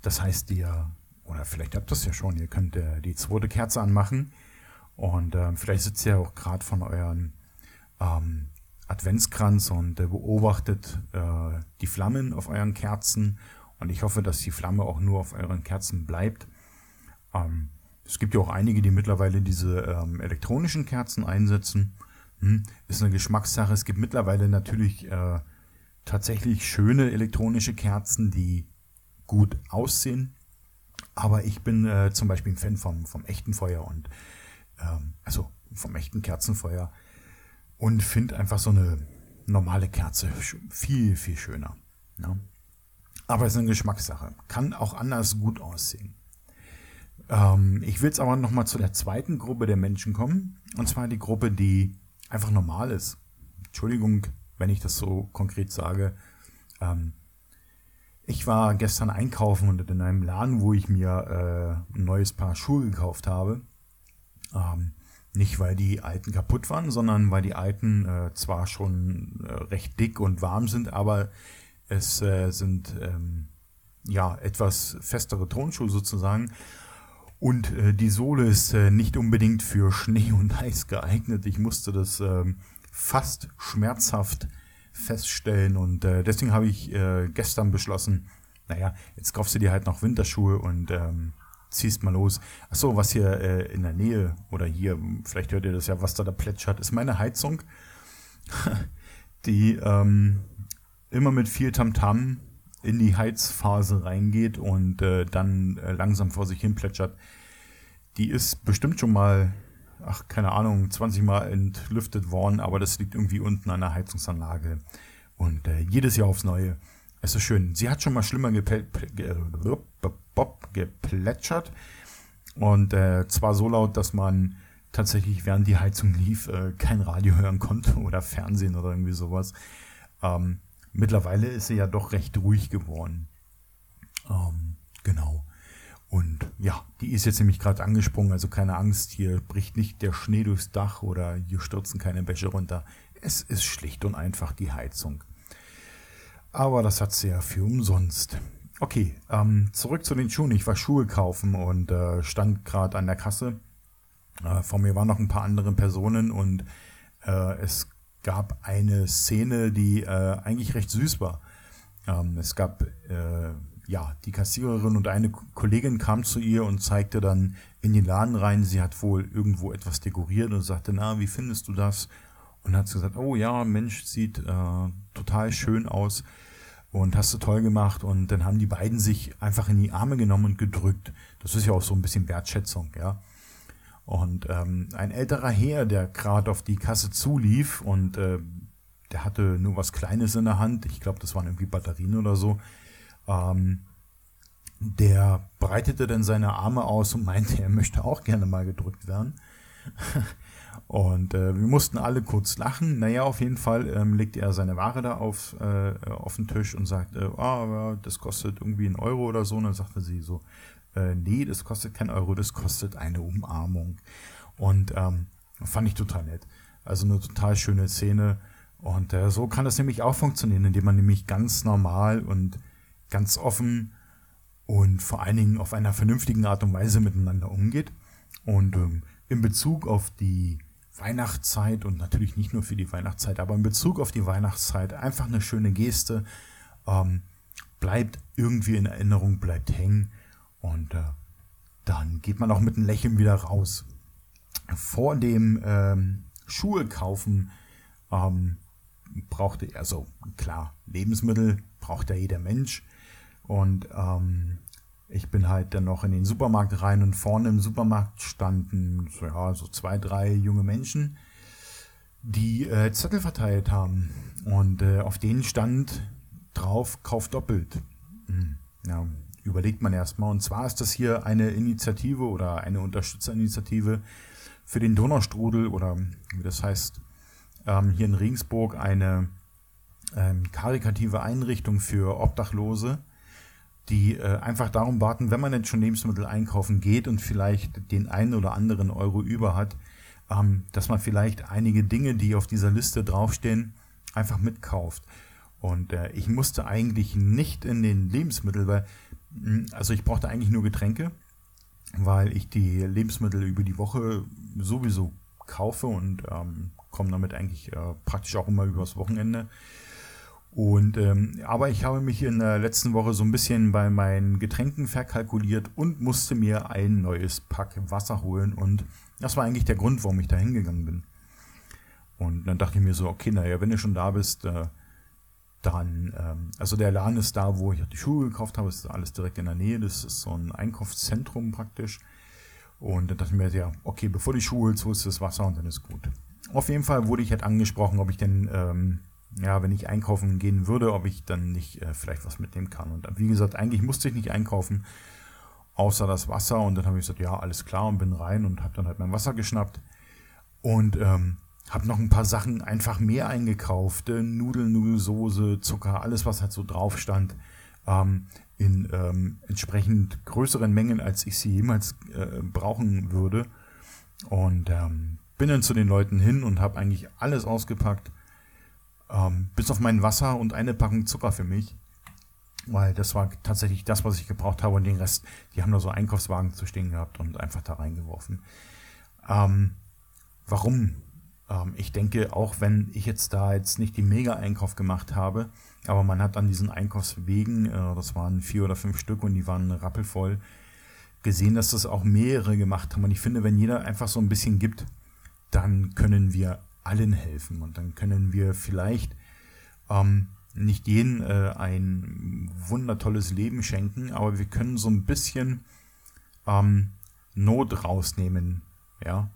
das heißt, ihr, oder vielleicht habt ihr es ja schon, ihr könnt äh, die zweite Kerze anmachen. Und äh, vielleicht sitzt ihr auch gerade von euren ähm, Adventskranz und äh, beobachtet äh, die Flammen auf euren Kerzen. Und ich hoffe, dass die Flamme auch nur auf euren Kerzen bleibt. Ähm, es gibt ja auch einige, die mittlerweile diese ähm, elektronischen Kerzen einsetzen. Hm, ist eine Geschmackssache. Es gibt mittlerweile natürlich äh, tatsächlich schöne elektronische Kerzen, die gut aussehen. Aber ich bin äh, zum Beispiel ein Fan vom, vom echten Feuer und ähm, also vom echten Kerzenfeuer und finde einfach so eine normale Kerze viel, viel schöner. Ne? Aber es ist eine Geschmackssache. Kann auch anders gut aussehen. Ähm, ich will jetzt aber nochmal zu der zweiten Gruppe der Menschen kommen. Und zwar die Gruppe, die einfach normal ist. Entschuldigung, wenn ich das so konkret sage. Ähm, ich war gestern einkaufen und in einem Laden, wo ich mir äh, ein neues Paar Schuhe gekauft habe. Ähm, nicht, weil die alten kaputt waren, sondern weil die alten äh, zwar schon äh, recht dick und warm sind, aber es äh, sind ähm, ja etwas festere Tonschuhe sozusagen. Und äh, die Sohle ist äh, nicht unbedingt für Schnee und Eis geeignet. Ich musste das ähm, fast schmerzhaft feststellen. Und äh, deswegen habe ich äh, gestern beschlossen, naja, jetzt kaufst du dir halt noch Winterschuhe und ähm, ziehst mal los. Achso, was hier äh, in der Nähe oder hier, vielleicht hört ihr das ja, was da da plätschert, ist meine Heizung, die ähm, immer mit viel Tamtam -Tam in die Heizphase reingeht und äh, dann äh, langsam vor sich hin plätschert. Die ist bestimmt schon mal ach, keine Ahnung, 20 Mal entlüftet worden, aber das liegt irgendwie unten an der Heizungsanlage. Und äh, jedes Jahr aufs Neue. Es ist schön. Sie hat schon mal schlimmer geplätschert. Und äh, zwar so laut, dass man tatsächlich, während die Heizung lief, äh, kein Radio hören konnte oder Fernsehen oder irgendwie sowas. Ähm, mittlerweile ist sie ja doch recht ruhig geworden. Ähm, genau. Und ja, die ist jetzt nämlich gerade angesprungen, also keine Angst, hier bricht nicht der Schnee durchs Dach oder hier stürzen keine Bäche runter. Es ist schlicht und einfach die Heizung. Aber das hat sie ja für umsonst. okay, ähm, zurück zu den Schuhen. Ich war Schuhe kaufen und äh, stand gerade an der Kasse. Äh, vor mir waren noch ein paar andere Personen und äh, es gab eine Szene, die äh, eigentlich recht süß war. Ähm, es gab äh, ja die Kassiererin und eine Kollegin kam zu ihr und zeigte dann in den Laden rein. Sie hat wohl irgendwo etwas dekoriert und sagte, na, wie findest du das? Und hat gesagt, oh ja, Mensch, sieht äh, total schön aus und hast du toll gemacht. Und dann haben die beiden sich einfach in die Arme genommen und gedrückt. Das ist ja auch so ein bisschen Wertschätzung, ja. Und ähm, ein älterer Herr, der gerade auf die Kasse zulief und äh, der hatte nur was Kleines in der Hand, ich glaube, das waren irgendwie Batterien oder so, ähm, der breitete dann seine Arme aus und meinte, er möchte auch gerne mal gedrückt werden. und äh, wir mussten alle kurz lachen. Naja, auf jeden Fall ähm, legte er seine Ware da auf, äh, auf den Tisch und sagte, ah, das kostet irgendwie einen Euro oder so. Und dann sagte sie so, äh, nee, das kostet kein Euro, das kostet eine Umarmung. Und ähm, fand ich total nett. Also eine total schöne Szene. Und äh, so kann das nämlich auch funktionieren, indem man nämlich ganz normal und ganz offen und vor allen Dingen auf einer vernünftigen Art und Weise miteinander umgeht. Und ähm, in Bezug auf die Weihnachtszeit und natürlich nicht nur für die Weihnachtszeit, aber in Bezug auf die Weihnachtszeit einfach eine schöne Geste, ähm, bleibt irgendwie in Erinnerung, bleibt hängen und äh, dann geht man auch mit einem Lächeln wieder raus. Vor dem ähm, Schuhe kaufen ähm, brauchte, also klar, Lebensmittel braucht ja jeder Mensch. Und ähm, ich bin halt dann noch in den Supermarkt rein und vorne im Supermarkt standen so, ja, so zwei, drei junge Menschen, die äh, Zettel verteilt haben. Und äh, auf denen stand drauf, kauf doppelt. Hm, ja, überlegt man erstmal. Und zwar ist das hier eine Initiative oder eine Unterstützerinitiative für den Donaustrudel oder wie das heißt, ähm, hier in Regensburg eine ähm, karikative Einrichtung für Obdachlose, die äh, einfach darum warten, wenn man denn schon Lebensmittel einkaufen geht und vielleicht den einen oder anderen Euro über hat, ähm, dass man vielleicht einige Dinge, die auf dieser Liste draufstehen, einfach mitkauft. Und äh, ich musste eigentlich nicht in den Lebensmittel, weil hm, also ich brauchte eigentlich nur Getränke, weil ich die Lebensmittel über die Woche sowieso kaufe und ähm, komme damit eigentlich äh, praktisch auch immer übers Wochenende. Und ähm, aber ich habe mich in der letzten Woche so ein bisschen bei meinen Getränken verkalkuliert und musste mir ein neues Pack Wasser holen und das war eigentlich der Grund, warum ich da hingegangen bin. Und dann dachte ich mir so, okay, naja, wenn du schon da bist, äh, dann, ähm, also der Laden ist da, wo ich die Schuhe gekauft habe, ist alles direkt in der Nähe. Das ist so ein Einkaufszentrum praktisch. Und dann dachte ich mir, ja, okay, bevor die Schuhe holst, holst du das Wasser und dann ist gut. Auf jeden Fall wurde ich halt angesprochen, ob ich denn, ähm, ja, wenn ich einkaufen gehen würde, ob ich dann nicht äh, vielleicht was mitnehmen kann. Und wie gesagt, eigentlich musste ich nicht einkaufen, außer das Wasser. Und dann habe ich gesagt, ja, alles klar und bin rein und habe dann halt mein Wasser geschnappt. Und ähm, hab noch ein paar Sachen einfach mehr eingekauft. Äh, Nudeln, Nudelsoße, Zucker, alles, was halt so drauf stand. Ähm, in ähm, entsprechend größeren Mengen, als ich sie jemals äh, brauchen würde. Und ähm, bin dann zu den Leuten hin und habe eigentlich alles ausgepackt. Ähm, bis auf mein Wasser und eine Packung Zucker für mich. Weil das war tatsächlich das, was ich gebraucht habe. Und den Rest, die haben da so Einkaufswagen zu stehen gehabt und einfach da reingeworfen. Ähm, warum ähm, ich denke, auch wenn ich jetzt da jetzt nicht die Mega-Einkauf gemacht habe, aber man hat an diesen Einkaufswegen, äh, das waren vier oder fünf Stück und die waren rappelvoll, gesehen, dass das auch mehrere gemacht haben. Und ich finde, wenn jeder einfach so ein bisschen gibt, dann können wir allen helfen. Und dann können wir vielleicht ähm, nicht jedem äh, ein wundertolles Leben schenken, aber wir können so ein bisschen ähm, Not rausnehmen, ja,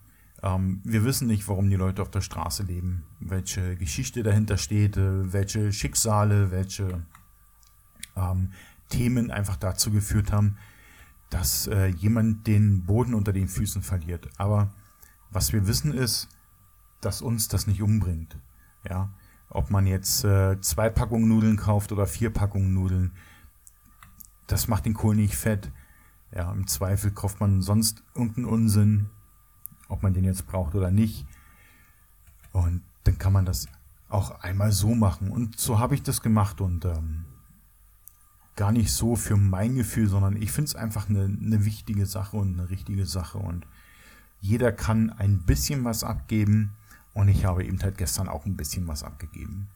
ähm, wir wissen nicht, warum die Leute auf der Straße leben, welche Geschichte dahinter steht, äh, welche Schicksale, welche ähm, Themen einfach dazu geführt haben, dass äh, jemand den Boden unter den Füßen verliert. Aber was wir wissen ist, dass uns das nicht umbringt. Ja, ob man jetzt äh, zwei Packungen Nudeln kauft oder vier Packungen Nudeln, das macht den Kohl nicht fett. Ja, im Zweifel kauft man sonst irgendeinen Unsinn, ob man den jetzt braucht oder nicht. Und dann kann man das auch einmal so machen. Und so habe ich das gemacht und ähm, gar nicht so für mein Gefühl, sondern ich finde es einfach eine, eine wichtige Sache und eine richtige Sache. Und jeder kann ein bisschen was abgeben. Und ich habe eben halt gestern auch ein bisschen was abgegeben.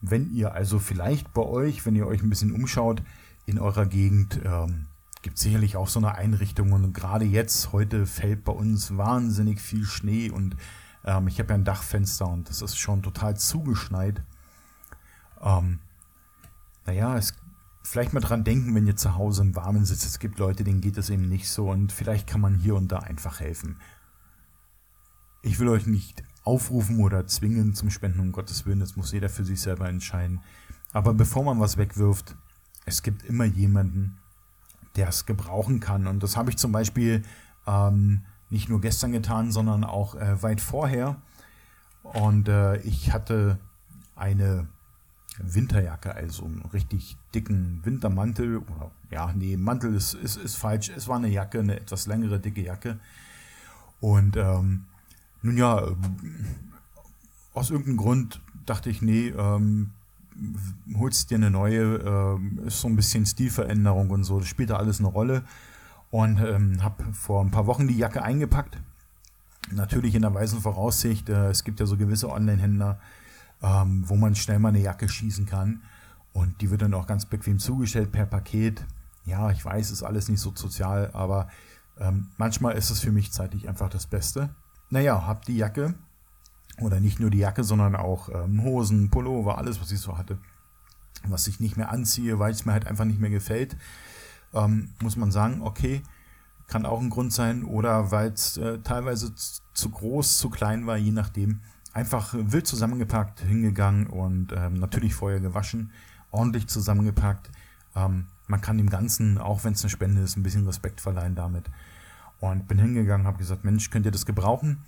Wenn ihr also vielleicht bei euch, wenn ihr euch ein bisschen umschaut, in eurer Gegend, ähm, gibt sicherlich auch so eine Einrichtung. Und gerade jetzt, heute fällt bei uns wahnsinnig viel Schnee und ähm, ich habe ja ein Dachfenster und das ist schon total zugeschneit. Ähm, naja, es vielleicht mal dran denken, wenn ihr zu Hause im Warmen sitzt. Es gibt Leute, denen geht es eben nicht so und vielleicht kann man hier und da einfach helfen. Ich will euch nicht aufrufen oder zwingen zum Spenden, um Gottes Willen, das muss jeder für sich selber entscheiden. Aber bevor man was wegwirft, es gibt immer jemanden, der es gebrauchen kann. Und das habe ich zum Beispiel ähm, nicht nur gestern getan, sondern auch äh, weit vorher. Und äh, ich hatte eine Winterjacke, also einen richtig dicken Wintermantel. Oder, ja, nee, Mantel ist, ist, ist falsch. Es war eine Jacke, eine etwas längere, dicke Jacke. Und ähm, nun ja, äh, aus irgendeinem Grund dachte ich, nee, ähm, holst dir eine neue, äh, ist so ein bisschen Stilveränderung und so, das spielt da alles eine Rolle. Und ähm, habe vor ein paar Wochen die Jacke eingepackt. Natürlich in der weisen Voraussicht, äh, es gibt ja so gewisse Online-Händler, ähm, wo man schnell mal eine Jacke schießen kann. Und die wird dann auch ganz bequem zugestellt per Paket. Ja, ich weiß, ist alles nicht so sozial, aber ähm, manchmal ist es für mich zeitlich einfach das Beste. Naja, hab die Jacke oder nicht nur die Jacke, sondern auch ähm, Hosen, Pullover, alles, was ich so hatte, was ich nicht mehr anziehe, weil es mir halt einfach nicht mehr gefällt, ähm, muss man sagen, okay, kann auch ein Grund sein oder weil es äh, teilweise zu groß, zu klein war, je nachdem. Einfach wild zusammengepackt, hingegangen und ähm, natürlich vorher gewaschen, ordentlich zusammengepackt. Ähm, man kann dem Ganzen, auch wenn es eine Spende ist, ein bisschen Respekt verleihen damit. Und bin hingegangen, habe gesagt, Mensch, könnt ihr das gebrauchen?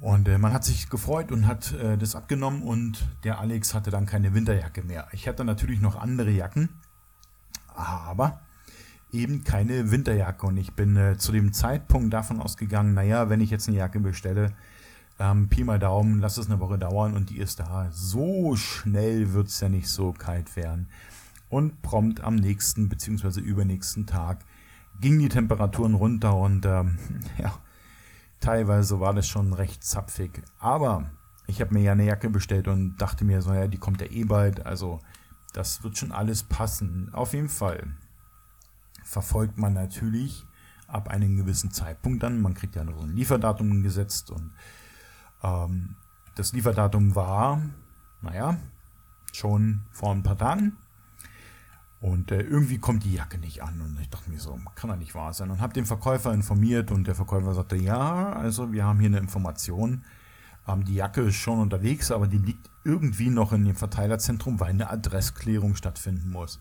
Und äh, man hat sich gefreut und hat äh, das abgenommen und der Alex hatte dann keine Winterjacke mehr. Ich hatte natürlich noch andere Jacken, aber eben keine Winterjacke. Und ich bin äh, zu dem Zeitpunkt davon ausgegangen, naja, wenn ich jetzt eine Jacke bestelle, ähm, Pi mal Daumen, lass es eine Woche dauern und die ist da. So schnell wird es ja nicht so kalt werden. Und prompt am nächsten bzw. übernächsten Tag gingen die Temperaturen runter und ähm, ja, teilweise war das schon recht zapfig. Aber ich habe mir ja eine Jacke bestellt und dachte mir so, ja, die kommt ja eh bald, also das wird schon alles passen. Auf jeden Fall verfolgt man natürlich ab einem gewissen Zeitpunkt dann, man kriegt ja noch ein Lieferdatum gesetzt und ähm, das Lieferdatum war, naja, schon vor ein paar Tagen. Und äh, irgendwie kommt die Jacke nicht an. Und ich dachte mir so, kann doch nicht wahr sein. Und habe den Verkäufer informiert und der Verkäufer sagte, ja, also wir haben hier eine Information. Ähm, die Jacke ist schon unterwegs, aber die liegt irgendwie noch in dem Verteilerzentrum, weil eine Adressklärung stattfinden muss.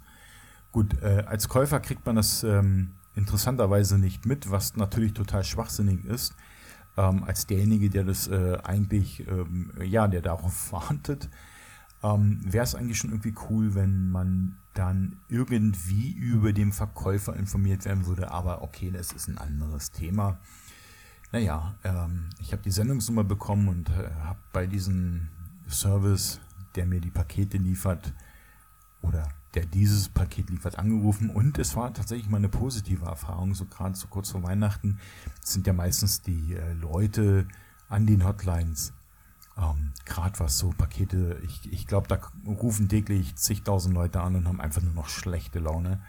Gut, äh, als Käufer kriegt man das ähm, interessanterweise nicht mit, was natürlich total schwachsinnig ist. Ähm, als derjenige, der das äh, eigentlich, ähm, ja, der darauf wartet, ähm, wäre es eigentlich schon irgendwie cool, wenn man dann irgendwie über den Verkäufer informiert werden würde. Aber okay, das ist ein anderes Thema. Naja, ähm, ich habe die Sendungsnummer bekommen und äh, habe bei diesem Service, der mir die Pakete liefert oder der dieses Paket liefert, angerufen und es war tatsächlich mal eine positive Erfahrung, so gerade so kurz vor Weihnachten sind ja meistens die äh, Leute an den Hotlines ähm, Gerade was so Pakete, ich, ich glaube, da rufen täglich zigtausend Leute an und haben einfach nur noch schlechte Laune.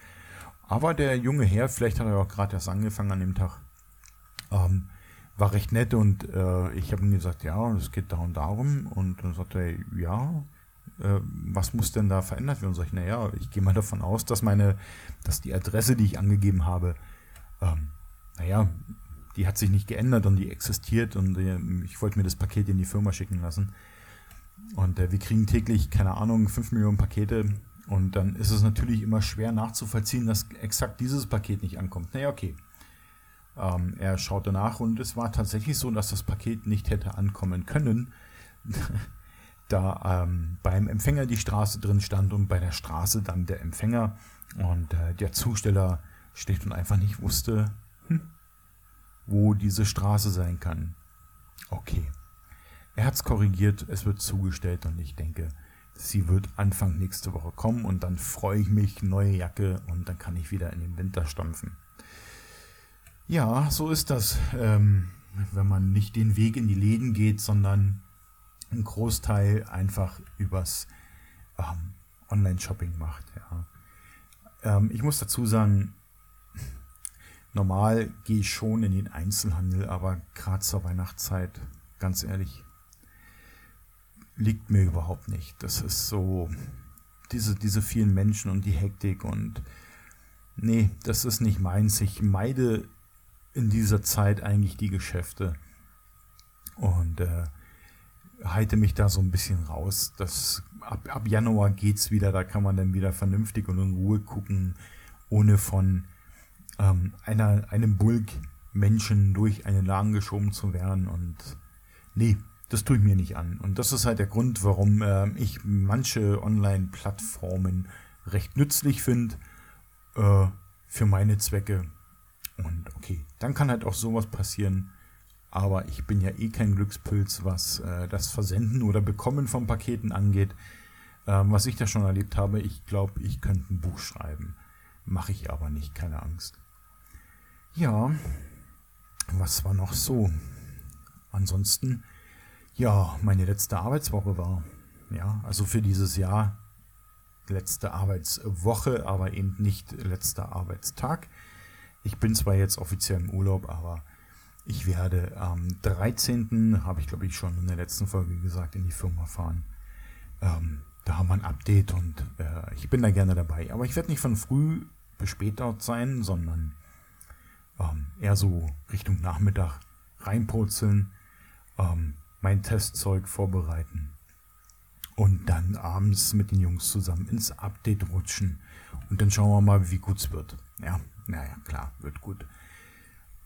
Aber der junge Herr, vielleicht hat er auch gerade erst angefangen an dem Tag, ähm, war recht nett und äh, ich habe ihm gesagt, ja, es geht da und darum. Und dann sagte er, ja, äh, was muss denn da verändert werden? Und sag ich, naja, ich gehe mal davon aus, dass meine, dass die Adresse, die ich angegeben habe, ähm, naja, die hat sich nicht geändert und die existiert und äh, ich wollte mir das Paket in die Firma schicken lassen. Und äh, wir kriegen täglich, keine Ahnung, 5 Millionen Pakete und dann ist es natürlich immer schwer nachzuvollziehen, dass exakt dieses Paket nicht ankommt. Naja, okay. Ähm, er schaute nach und es war tatsächlich so, dass das Paket nicht hätte ankommen können, da ähm, beim Empfänger die Straße drin stand und bei der Straße dann der Empfänger und äh, der Zusteller schlicht und einfach nicht wusste, hm, wo diese Straße sein kann. Okay. Er hat es korrigiert, es wird zugestellt und ich denke, sie wird Anfang nächste Woche kommen und dann freue ich mich, neue Jacke und dann kann ich wieder in den Winter stampfen. Ja, so ist das, ähm, wenn man nicht den Weg in die Läden geht, sondern einen Großteil einfach übers ähm, Online-Shopping macht. Ja. Ähm, ich muss dazu sagen, normal gehe ich schon in den Einzelhandel, aber gerade zur Weihnachtszeit, ganz ehrlich, liegt mir überhaupt nicht. Das ist so, diese, diese vielen Menschen und die Hektik und nee, das ist nicht meins. Ich meide in dieser Zeit eigentlich die Geschäfte und äh, halte mich da so ein bisschen raus. Das, ab, ab Januar geht's wieder, da kann man dann wieder vernünftig und in Ruhe gucken, ohne von ähm, einer, einem Bulk Menschen durch einen Laden geschoben zu werden. Und nee, das tue ich mir nicht an. Und das ist halt der Grund, warum äh, ich manche Online-Plattformen recht nützlich finde äh, für meine Zwecke. Und okay, dann kann halt auch sowas passieren. Aber ich bin ja eh kein Glückspilz, was äh, das Versenden oder Bekommen von Paketen angeht. Ähm, was ich da schon erlebt habe, ich glaube, ich könnte ein Buch schreiben. Mache ich aber nicht, keine Angst. Ja, was war noch so? Ansonsten, ja, meine letzte Arbeitswoche war, ja, also für dieses Jahr letzte Arbeitswoche, aber eben nicht letzter Arbeitstag. Ich bin zwar jetzt offiziell im Urlaub, aber ich werde am 13. habe ich glaube ich schon in der letzten Folge gesagt, in die Firma fahren. Ähm, da haben wir ein Update und äh, ich bin da gerne dabei. Aber ich werde nicht von früh bis spät dort sein, sondern ähm, eher so Richtung Nachmittag reinpurzeln, ähm, mein Testzeug vorbereiten und dann abends mit den Jungs zusammen ins Update rutschen und dann schauen wir mal, wie gut es wird. Ja, naja, klar, wird gut.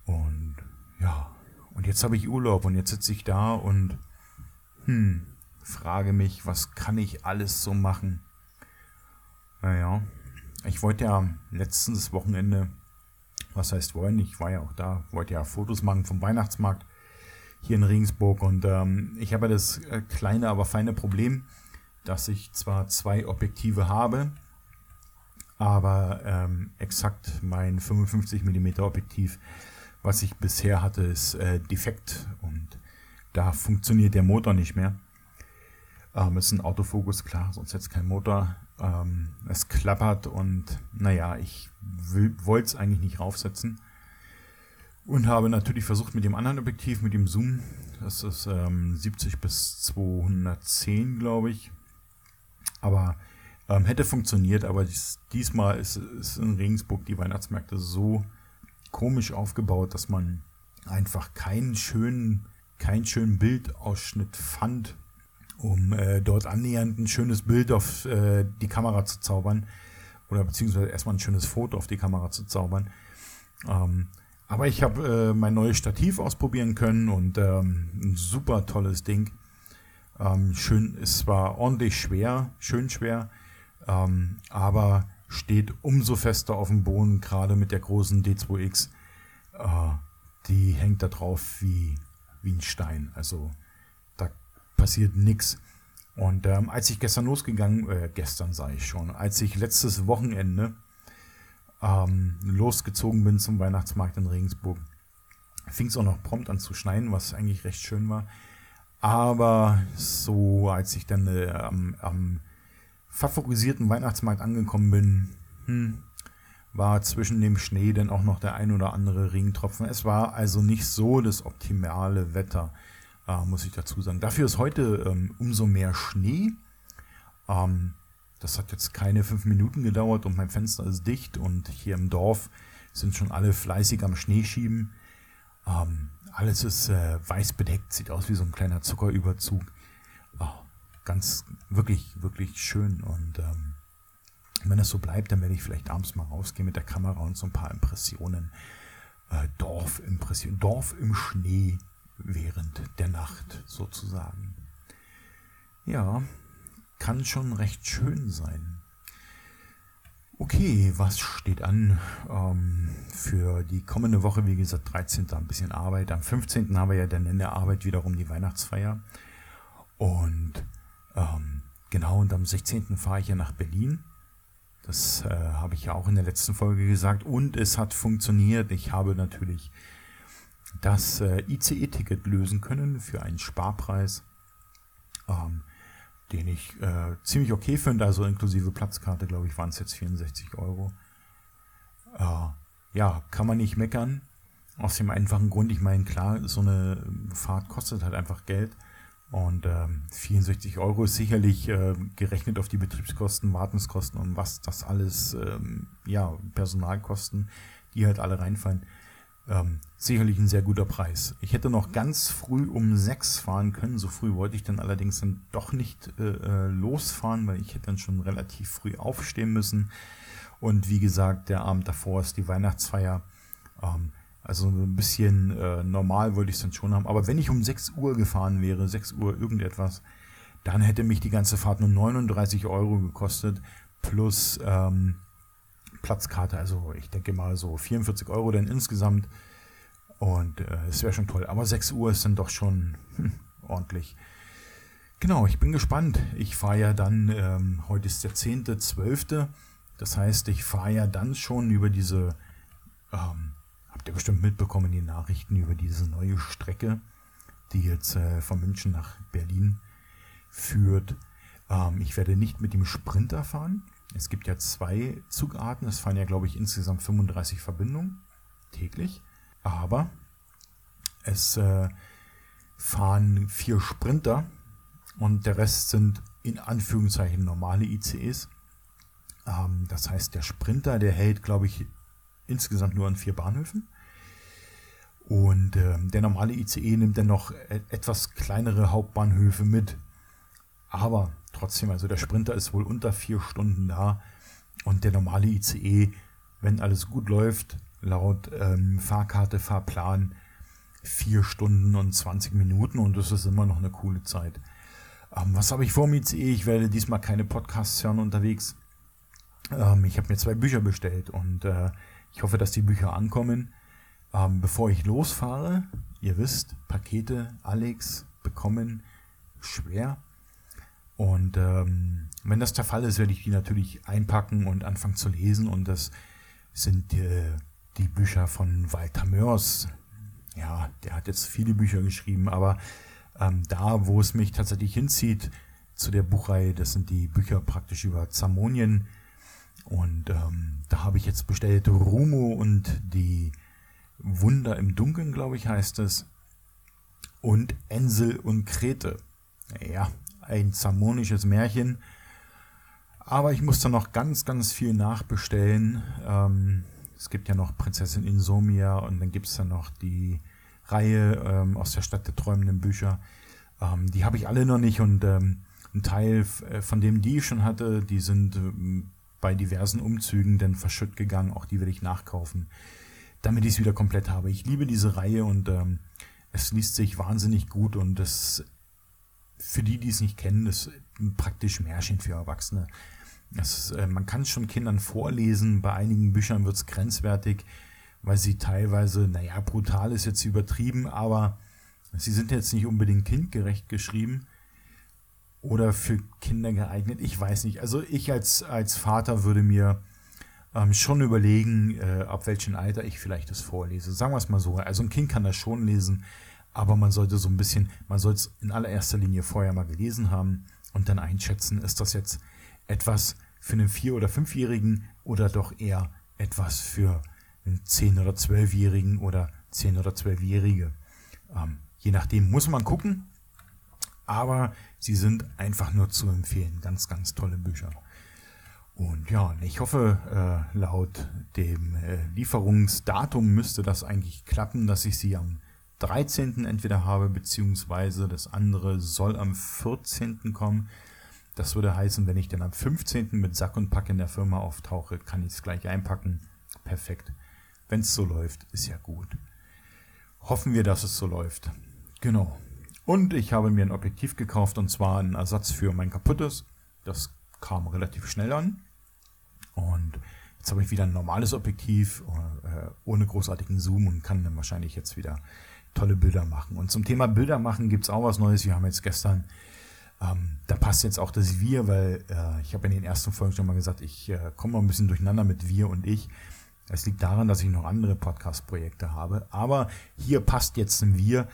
Und ja, und jetzt habe ich Urlaub und jetzt sitze ich da und hm, frage mich, was kann ich alles so machen? Naja, ich wollte ja letztes Wochenende, was heißt wollen, ich war ja auch da, wollte ja Fotos machen vom Weihnachtsmarkt hier in Regensburg und ähm, ich habe das äh, kleine, aber feine Problem, dass ich zwar zwei Objektive habe, aber ähm, exakt mein 55 mm Objektiv was ich bisher hatte, ist äh, defekt und da funktioniert der Motor nicht mehr. Ähm, ist ein Autofokus, klar, sonst jetzt kein Motor. Ähm, es klappert und naja, ich wollte es eigentlich nicht raufsetzen. Und habe natürlich versucht mit dem anderen Objektiv, mit dem Zoom, das ist ähm, 70 bis 210, glaube ich. Aber ähm, hätte funktioniert, aber dies, diesmal ist, ist in Regensburg die Weihnachtsmärkte so komisch aufgebaut, dass man einfach keinen schönen, keinen schönen Bildausschnitt fand, um äh, dort annähernd ein schönes Bild auf äh, die Kamera zu zaubern. Oder beziehungsweise erstmal ein schönes Foto auf die Kamera zu zaubern. Ähm, aber ich habe äh, mein neues Stativ ausprobieren können und ähm, ein super tolles Ding. Ähm, schön, ist zwar ordentlich schwer, schön schwer, ähm, aber steht umso fester auf dem Boden, gerade mit der großen D2X. Äh, die hängt da drauf wie, wie ein Stein. Also passiert nichts. Und ähm, als ich gestern losgegangen, äh, gestern sage ich schon, als ich letztes Wochenende ähm, losgezogen bin zum Weihnachtsmarkt in Regensburg, fing es auch noch prompt an zu schneien, was eigentlich recht schön war. Aber so, als ich dann äh, am, am favorisierten Weihnachtsmarkt angekommen bin, hm, war zwischen dem Schnee dann auch noch der ein oder andere Regentropfen. Es war also nicht so das optimale Wetter, äh, muss ich dazu sagen. Dafür ist heute ähm, umso mehr Schnee. Ähm, das hat jetzt keine fünf Minuten gedauert und mein Fenster ist dicht und hier im Dorf sind schon alle fleißig am Schnee schieben. Ähm, alles ist äh, weiß bedeckt, sieht aus wie so ein kleiner Zuckerüberzug ganz, wirklich, wirklich schön. Und ähm, wenn das so bleibt, dann werde ich vielleicht abends mal rausgehen mit der Kamera und so ein paar Impressionen. Äh, Dorfimpressionen, Dorf im Schnee während der Nacht sozusagen. Ja, kann schon recht schön sein. Okay, was steht an ähm, für die kommende Woche? Wie gesagt, 13. ein bisschen Arbeit. Am 15. haben wir ja dann in der Arbeit wiederum die Weihnachtsfeier. Und ähm, Genau, und am 16. fahre ich ja nach Berlin. Das äh, habe ich ja auch in der letzten Folge gesagt. Und es hat funktioniert. Ich habe natürlich das äh, ICE-Ticket lösen können für einen Sparpreis, ähm, den ich äh, ziemlich okay finde. Also inklusive Platzkarte, glaube ich, waren es jetzt 64 Euro. Äh, ja, kann man nicht meckern. Aus dem einfachen Grund, ich meine, klar, so eine Fahrt kostet halt einfach Geld. Und ähm, 64 Euro ist sicherlich äh, gerechnet auf die Betriebskosten, Wartungskosten und was das alles, ähm, ja, Personalkosten, die halt alle reinfallen, ähm, sicherlich ein sehr guter Preis. Ich hätte noch ganz früh um sechs fahren können. So früh wollte ich dann allerdings dann doch nicht äh, äh losfahren, weil ich hätte dann schon relativ früh aufstehen müssen. Und wie gesagt, der Abend davor ist die Weihnachtsfeier. Ähm, also ein bisschen äh, normal wollte ich es dann schon haben. Aber wenn ich um 6 Uhr gefahren wäre, 6 Uhr irgendetwas, dann hätte mich die ganze Fahrt nur 39 Euro gekostet plus ähm, Platzkarte. Also ich denke mal so 44 Euro dann insgesamt. Und äh, es wäre schon toll. Aber 6 Uhr ist dann doch schon hm, ordentlich. Genau, ich bin gespannt. Ich fahre ja dann, ähm, heute ist der 10.12. Das heißt, ich fahre ja dann schon über diese ähm, habt ihr bestimmt mitbekommen, die Nachrichten über diese neue Strecke, die jetzt äh, von München nach Berlin führt. Ähm, ich werde nicht mit dem Sprinter fahren. Es gibt ja zwei Zugarten. Es fahren ja, glaube ich, insgesamt 35 Verbindungen täglich. Aber es äh, fahren vier Sprinter und der Rest sind in Anführungszeichen normale ICEs. Ähm, das heißt, der Sprinter, der hält, glaube ich, insgesamt nur an vier Bahnhöfen. Und äh, der normale ICE nimmt dann noch e etwas kleinere Hauptbahnhöfe mit. Aber trotzdem, also der Sprinter ist wohl unter vier Stunden da. Und der normale ICE, wenn alles gut läuft, laut ähm, Fahrkarte, Fahrplan, vier Stunden und 20 Minuten. Und das ist immer noch eine coole Zeit. Ähm, was habe ich vor dem ICE? Ich werde diesmal keine Podcasts hören unterwegs. Ähm, ich habe mir zwei Bücher bestellt und äh, ich hoffe, dass die Bücher ankommen. Ähm, bevor ich losfahre, ihr wisst, Pakete, Alex, bekommen, schwer. Und ähm, wenn das der Fall ist, werde ich die natürlich einpacken und anfangen zu lesen. Und das sind äh, die Bücher von Walter Mörs. Ja, der hat jetzt viele Bücher geschrieben, aber ähm, da, wo es mich tatsächlich hinzieht, zu der Buchreihe, das sind die Bücher praktisch über Zamonien. Und ähm, da habe ich jetzt bestellt Rumo und die Wunder im Dunkeln, glaube ich, heißt es. Und Ensel und Krete. Ja, ein zamonisches Märchen. Aber ich muss da noch ganz, ganz viel nachbestellen. Ähm, es gibt ja noch Prinzessin Insomnia und dann gibt es ja noch die Reihe ähm, aus der Stadt der träumenden Bücher. Ähm, die habe ich alle noch nicht und ähm, ein Teil äh, von dem, die ich schon hatte, die sind ähm, bei diversen Umzügen dann verschütt gegangen. Auch die will ich nachkaufen, damit ich es wieder komplett habe. Ich liebe diese Reihe und ähm, es liest sich wahnsinnig gut und das für die, die es nicht kennen, ist praktisch Märchen für Erwachsene. Das, äh, man kann es schon Kindern vorlesen. Bei einigen Büchern wird es grenzwertig, weil sie teilweise, naja, brutal ist jetzt übertrieben, aber sie sind jetzt nicht unbedingt kindgerecht geschrieben oder für Kinder geeignet. Ich weiß nicht. Also ich als, als Vater würde mir ähm, schon überlegen, äh, ab welchem Alter ich vielleicht das vorlese. Sagen wir es mal so. Also ein Kind kann das schon lesen, aber man sollte so ein bisschen, man soll es in allererster Linie vorher mal gelesen haben und dann einschätzen, ist das jetzt etwas für einen Vier- oder Fünfjährigen oder doch eher etwas für einen Zehn- oder Zwölfjährigen oder Zehn- oder Zwölfjährige. Ähm, je nachdem muss man gucken, aber sie sind einfach nur zu empfehlen. Ganz, ganz tolle Bücher. Und ja, ich hoffe, äh, laut dem äh, Lieferungsdatum müsste das eigentlich klappen, dass ich sie am 13. entweder habe, beziehungsweise das andere soll am 14. kommen. Das würde heißen, wenn ich dann am 15. mit Sack und Pack in der Firma auftauche, kann ich es gleich einpacken. Perfekt. Wenn es so läuft, ist ja gut. Hoffen wir, dass es so läuft. Genau. Und ich habe mir ein Objektiv gekauft und zwar einen Ersatz für mein kaputtes. Das kam relativ schnell an. Und jetzt habe ich wieder ein normales Objektiv äh, ohne großartigen Zoom und kann dann wahrscheinlich jetzt wieder tolle Bilder machen. Und zum Thema Bilder machen gibt es auch was Neues. Wir haben jetzt gestern Ähm, da passt jetzt auch das Wir, weil äh, ich habe in den ersten Folgen schon mal gesagt, ich äh, komme mal ein bisschen durcheinander mit Wir und ich. Es liegt daran, dass ich noch andere Podcast-Projekte habe. Aber hier passt jetzt ein Wir.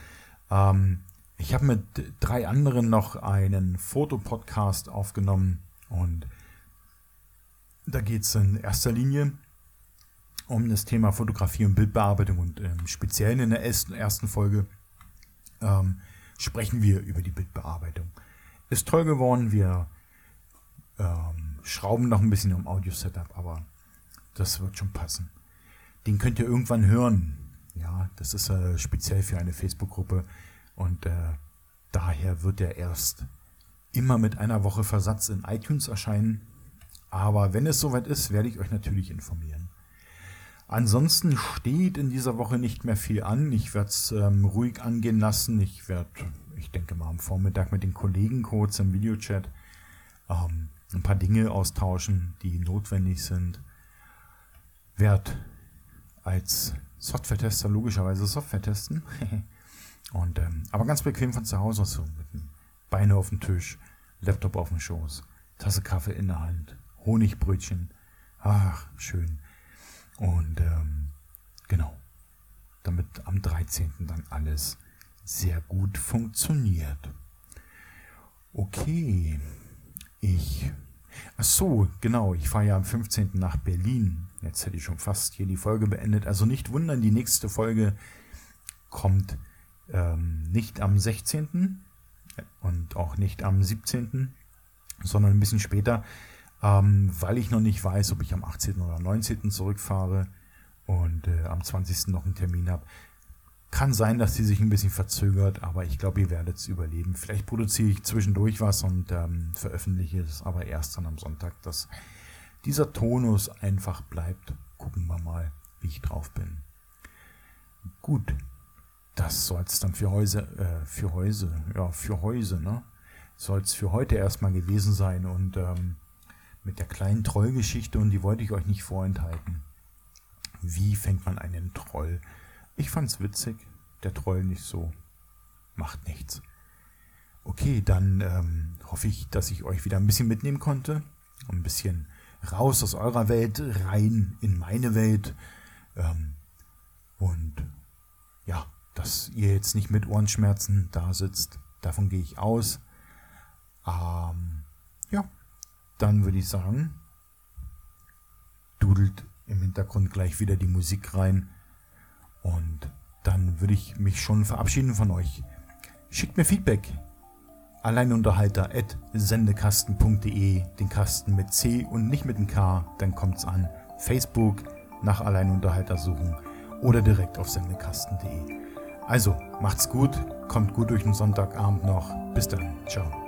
Ähm, ich habe mit drei anderen noch einen Fotopodcast aufgenommen und da geht es in erster Linie um das Thema Fotografie und Bildbearbeitung und ähm, speziell in der ersten, ersten Folge ähm, sprechen wir über die Bildbearbeitung. Ist toll geworden, wir ähm, schrauben noch ein bisschen am Audio-Setup, aber das wird schon passen. Den könnt ihr irgendwann hören. Ja, das ist äh, speziell für eine Facebook-Gruppe und äh, daher wird er erst immer mit einer Woche Versatz in iTunes erscheinen. Aber wenn es soweit ist, werde ich euch natürlich informieren. Ansonsten steht in dieser Woche nicht mehr viel an. Ich werde es ähm, ruhig angehen lassen. Ich werde, ich denke mal, am Vormittag mit den Kollegen kurz im Videochat ähm, ein paar Dinge austauschen, die notwendig sind. Werde als Software-Tester logischerweise Software testen. Und, ähm, aber ganz bequem von zu Hause so mit dem Beine auf dem Tisch, Laptop auf dem Schoß, Tasse Kaffee in der Hand, Honigbrötchen. Ach, schön. Und ähm, genau, damit am 13. dann alles sehr gut funktioniert. Okay, ich. Ach so, genau, ich fahre ja am 15. nach Berlin. Jetzt hätte ich schon fast hier die Folge beendet. Also nicht wundern, die nächste Folge kommt ähm, nicht am 16. und auch nicht am 17., sondern ein bisschen später ähm, weil ich noch nicht weiß, ob ich am 18. oder 19. zurückfahre und äh, am 20. noch einen Termin habe. Kann sein, dass die sich ein bisschen verzögert, aber ich glaube, ihr werdet es überleben. Vielleicht produziere ich zwischendurch was und ähm, veröffentliche es aber erst dann am Sonntag, dass dieser Tonus einfach bleibt. Gucken wir mal, wie ich drauf bin. Gut, das soll es dann für Häuser, äh, für Häuser, ja, für Häuser, ne? Soll es für heute erstmal gewesen sein und ähm, mit der kleinen Trollgeschichte und die wollte ich euch nicht vorenthalten. Wie fängt man einen Troll? Ich fand's witzig, der Troll nicht so. Macht nichts. Okay, dann ähm, hoffe ich, dass ich euch wieder ein bisschen mitnehmen konnte. Ein bisschen raus aus eurer Welt, rein in meine Welt. Ähm, und ja, dass ihr jetzt nicht mit Ohrenschmerzen da sitzt, davon gehe ich aus. Ähm, dann würde ich sagen, dudelt im Hintergrund gleich wieder die Musik rein. Und dann würde ich mich schon verabschieden von euch. Schickt mir Feedback. Alleinunterhalter at sendekasten.de, den Kasten mit C und nicht mit dem K, dann kommt's an. Facebook nach Alleinunterhalter suchen oder direkt auf sendekasten.de. Also, macht's gut, kommt gut durch den Sonntagabend noch. Bis dann, ciao.